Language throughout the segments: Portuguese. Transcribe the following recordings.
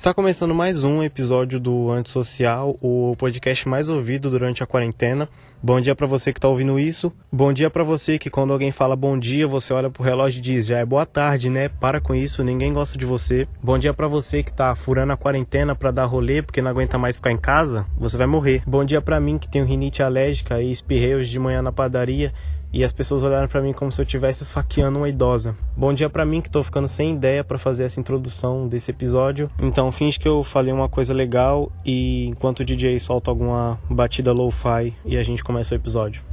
Está começando mais um episódio do Antissocial, o podcast mais ouvido durante a quarentena. Bom dia para você que está ouvindo isso. Bom dia para você que quando alguém fala bom dia, você olha pro relógio e diz: "Já é boa tarde, né? Para com isso, ninguém gosta de você". Bom dia para você que tá furando a quarentena para dar rolê porque não aguenta mais ficar em casa, você vai morrer. Bom dia para mim que tenho rinite alérgica e espirrei hoje de manhã na padaria e as pessoas olharam para mim como se eu estivesse esfaqueando uma idosa. Bom dia para mim que tô ficando sem ideia para fazer essa introdução desse episódio. Então finge que eu falei uma coisa legal e enquanto o DJ solta alguma batida lo-fi e a gente começa o episódio.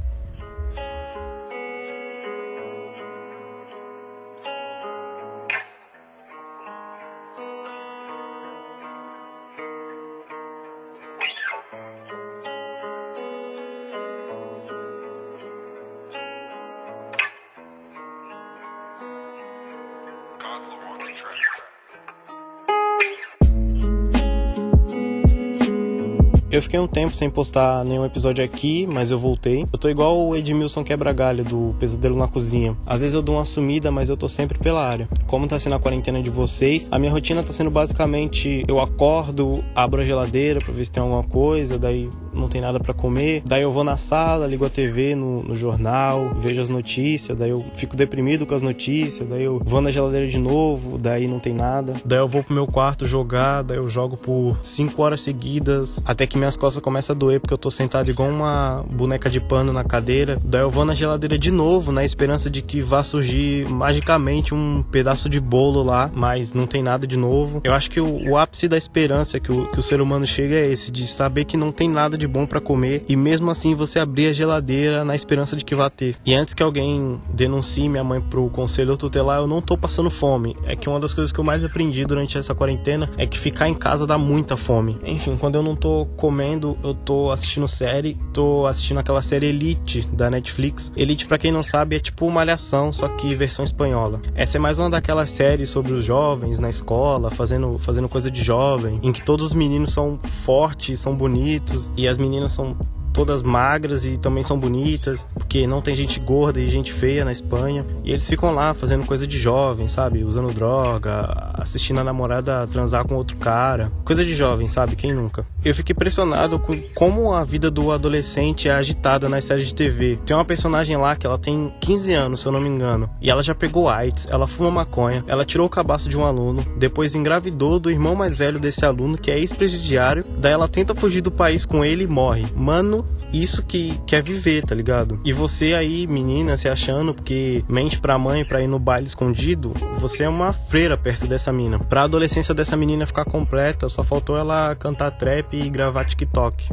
Eu fiquei um tempo sem postar nenhum episódio aqui, mas eu voltei. Eu tô igual o Edmilson Quebra-Galho do Pesadelo na Cozinha. Às vezes eu dou uma sumida, mas eu tô sempre pela área. Como tá sendo a quarentena de vocês, a minha rotina tá sendo basicamente eu acordo, abro a geladeira pra ver se tem alguma coisa, daí não tem nada para comer. Daí eu vou na sala, ligo a TV no, no, jornal, vejo as notícias, daí eu fico deprimido com as notícias, daí eu vou na geladeira de novo, daí não tem nada. Daí eu vou pro meu quarto jogar, daí eu jogo por 5 horas seguidas, até que minhas costas começam a doer porque eu tô sentado igual uma boneca de pano na cadeira. Daí eu vou na geladeira de novo, na esperança de que vá surgir magicamente um pedaço de bolo lá, mas não tem nada de novo. Eu acho que o, o ápice da esperança que o, que o ser humano chega é esse, de saber que não tem nada de bom para comer e mesmo assim você abrir a geladeira na esperança de que vá ter. E antes que alguém denuncie minha mãe pro conselho tutelar, eu não tô passando fome. É que uma das coisas que eu mais aprendi durante essa quarentena é que ficar em casa dá muita fome. Enfim, quando eu não tô comendo, eu tô assistindo série, tô assistindo aquela série Elite da Netflix. Elite, para quem não sabe, é tipo malhação, só que versão espanhola. Essa é mais uma daquelas séries sobre os jovens na escola, fazendo, fazendo coisa de jovem, em que todos os meninos são fortes, são bonitos e as meninas são todas magras e também são bonitas, porque não tem gente gorda e gente feia na Espanha. E eles ficam lá fazendo coisa de jovem, sabe? Usando droga, assistindo a namorada transar com outro cara. Coisa de jovem, sabe? Quem nunca? Eu fiquei impressionado com como a vida do adolescente é agitada nas séries de TV. Tem uma personagem lá que ela tem 15 anos, se eu não me engano, e ela já pegou AIDS, ela fuma maconha, ela tirou o cabaço de um aluno, depois engravidou do irmão mais velho desse aluno, que é ex-presidiário, daí ela tenta fugir do país com ele e morre. Mano, isso que quer viver, tá ligado? E você aí, menina, se achando porque mente pra mãe pra ir no baile escondido, você é uma freira perto dessa mina. Pra adolescência dessa menina ficar completa, só faltou ela cantar trap e gravar TikTok.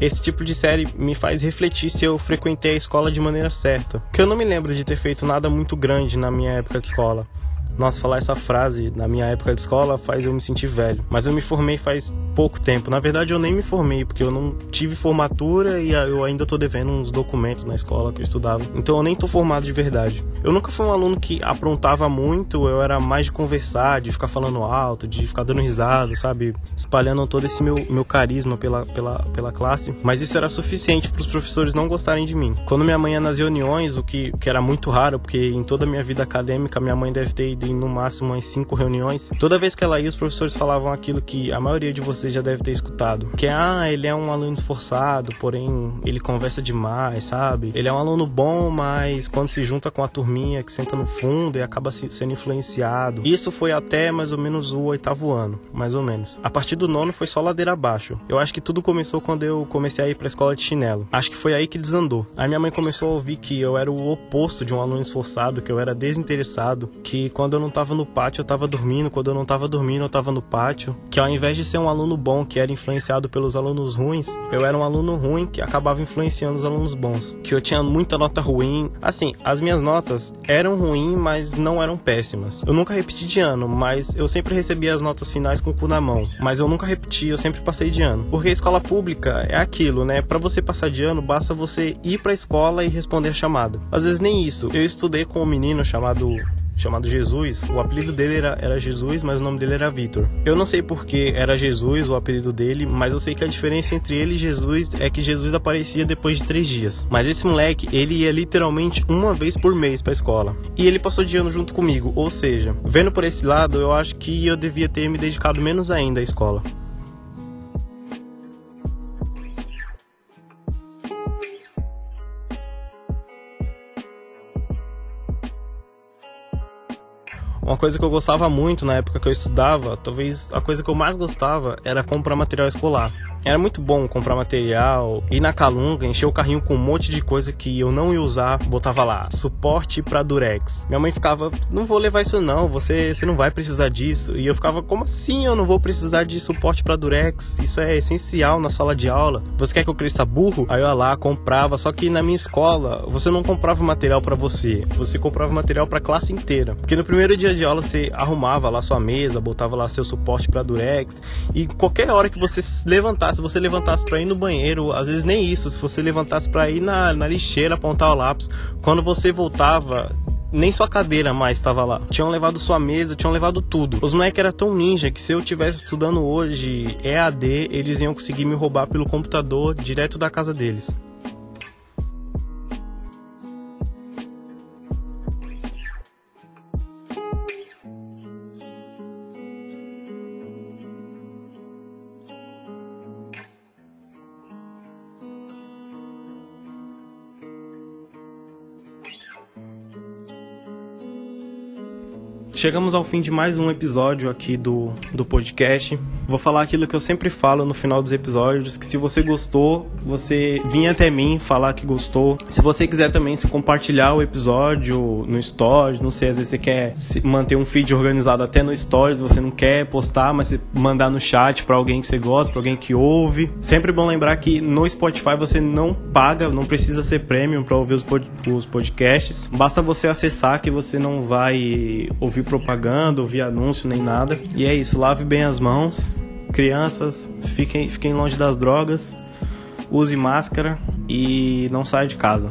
esse tipo de série me faz refletir se eu frequentei a escola de maneira certa. Porque eu não me lembro de ter feito nada muito grande na minha época de escola. Nossa, falar essa frase na minha época de escola faz eu me sentir velho. Mas eu me formei faz pouco tempo. Na verdade, eu nem me formei, porque eu não tive formatura e eu ainda tô devendo uns documentos na escola que eu estudava. Então eu nem tô formado de verdade. Eu nunca fui um aluno que aprontava muito, eu era mais de conversar, de ficar falando alto, de ficar dando risada, sabe? Espalhando todo esse meu, meu carisma pela, pela, pela classe. Mas isso era suficiente para os professores não gostarem de mim. Quando minha mãe ia nas reuniões, o que, que era muito raro, porque em toda a minha vida acadêmica minha mãe deve ter em no máximo umas cinco reuniões. Toda vez que ela ia, os professores falavam aquilo que a maioria de vocês já deve ter escutado. Que é, ah, ele é um aluno esforçado, porém ele conversa demais, sabe? Ele é um aluno bom, mas quando se junta com a turminha que senta no fundo e acaba sendo influenciado. Isso foi até mais ou menos o oitavo ano, mais ou menos. A partir do nono foi só ladeira abaixo. Eu acho que tudo começou quando eu comecei a ir pra escola de chinelo. Acho que foi aí que desandou. Aí minha mãe começou a ouvir que eu era o oposto de um aluno esforçado, que eu era desinteressado, que quando eu não tava no pátio, eu tava dormindo. Quando eu não tava dormindo, eu tava no pátio. Que ao invés de ser um aluno bom que era influenciado pelos alunos ruins, eu era um aluno ruim que acabava influenciando os alunos bons. Que eu tinha muita nota ruim. Assim, as minhas notas eram ruins, mas não eram péssimas. Eu nunca repeti de ano, mas eu sempre recebia as notas finais com o cu na mão. Mas eu nunca repeti, eu sempre passei de ano. Porque a escola pública é aquilo, né? Para você passar de ano, basta você ir pra escola e responder a chamada. Às vezes nem isso. Eu estudei com um menino chamado chamado Jesus. O apelido dele era, era Jesus, mas o nome dele era Vitor. Eu não sei porque era Jesus o apelido dele, mas eu sei que a diferença entre ele e Jesus é que Jesus aparecia depois de três dias. Mas esse moleque, ele ia literalmente uma vez por mês pra escola. E ele passou de ano junto comigo, ou seja, vendo por esse lado, eu acho que eu devia ter me dedicado menos ainda à escola. Uma coisa que eu gostava muito na época que eu estudava, talvez a coisa que eu mais gostava era comprar material escolar. Era muito bom comprar material, ir na Calunga, encher o carrinho com um monte de coisa que eu não ia usar, botava lá, suporte para Durex. Minha mãe ficava, não vou levar isso não, você, você não vai precisar disso. E eu ficava, como assim eu não vou precisar de suporte para Durex? Isso é essencial na sala de aula. Você quer que eu cresça burro? Aí eu ia lá, comprava, só que na minha escola, você não comprava material para você, você comprava material para classe inteira. Porque no primeiro dia de aula você arrumava lá sua mesa, botava lá seu suporte para Durex, e qualquer hora que você se levantasse se você levantasse para ir no banheiro, às vezes nem isso, se você levantasse para ir na, na lixeira apontar o lápis, quando você voltava, nem sua cadeira mais estava lá. Tinham levado sua mesa, tinham levado tudo. Os moleques eram tão ninja que se eu tivesse estudando hoje EAD, eles iam conseguir me roubar pelo computador direto da casa deles. Chegamos ao fim de mais um episódio aqui do, do podcast. Vou falar aquilo que eu sempre falo no final dos episódios, que se você gostou, você vinha até mim falar que gostou. Se você quiser também se compartilhar o episódio no Stories, não sei, às vezes você quer manter um feed organizado até no Stories, você não quer postar, mas mandar no chat para alguém que você gosta, para alguém que ouve. Sempre bom lembrar que no Spotify você não paga, não precisa ser premium para ouvir os, pod os podcasts. Basta você acessar que você não vai ouvir propaganda, ouvir anúncio nem nada. E é isso, lave bem as mãos. Crianças, fiquem, fiquem longe das drogas. Use máscara e não saia de casa.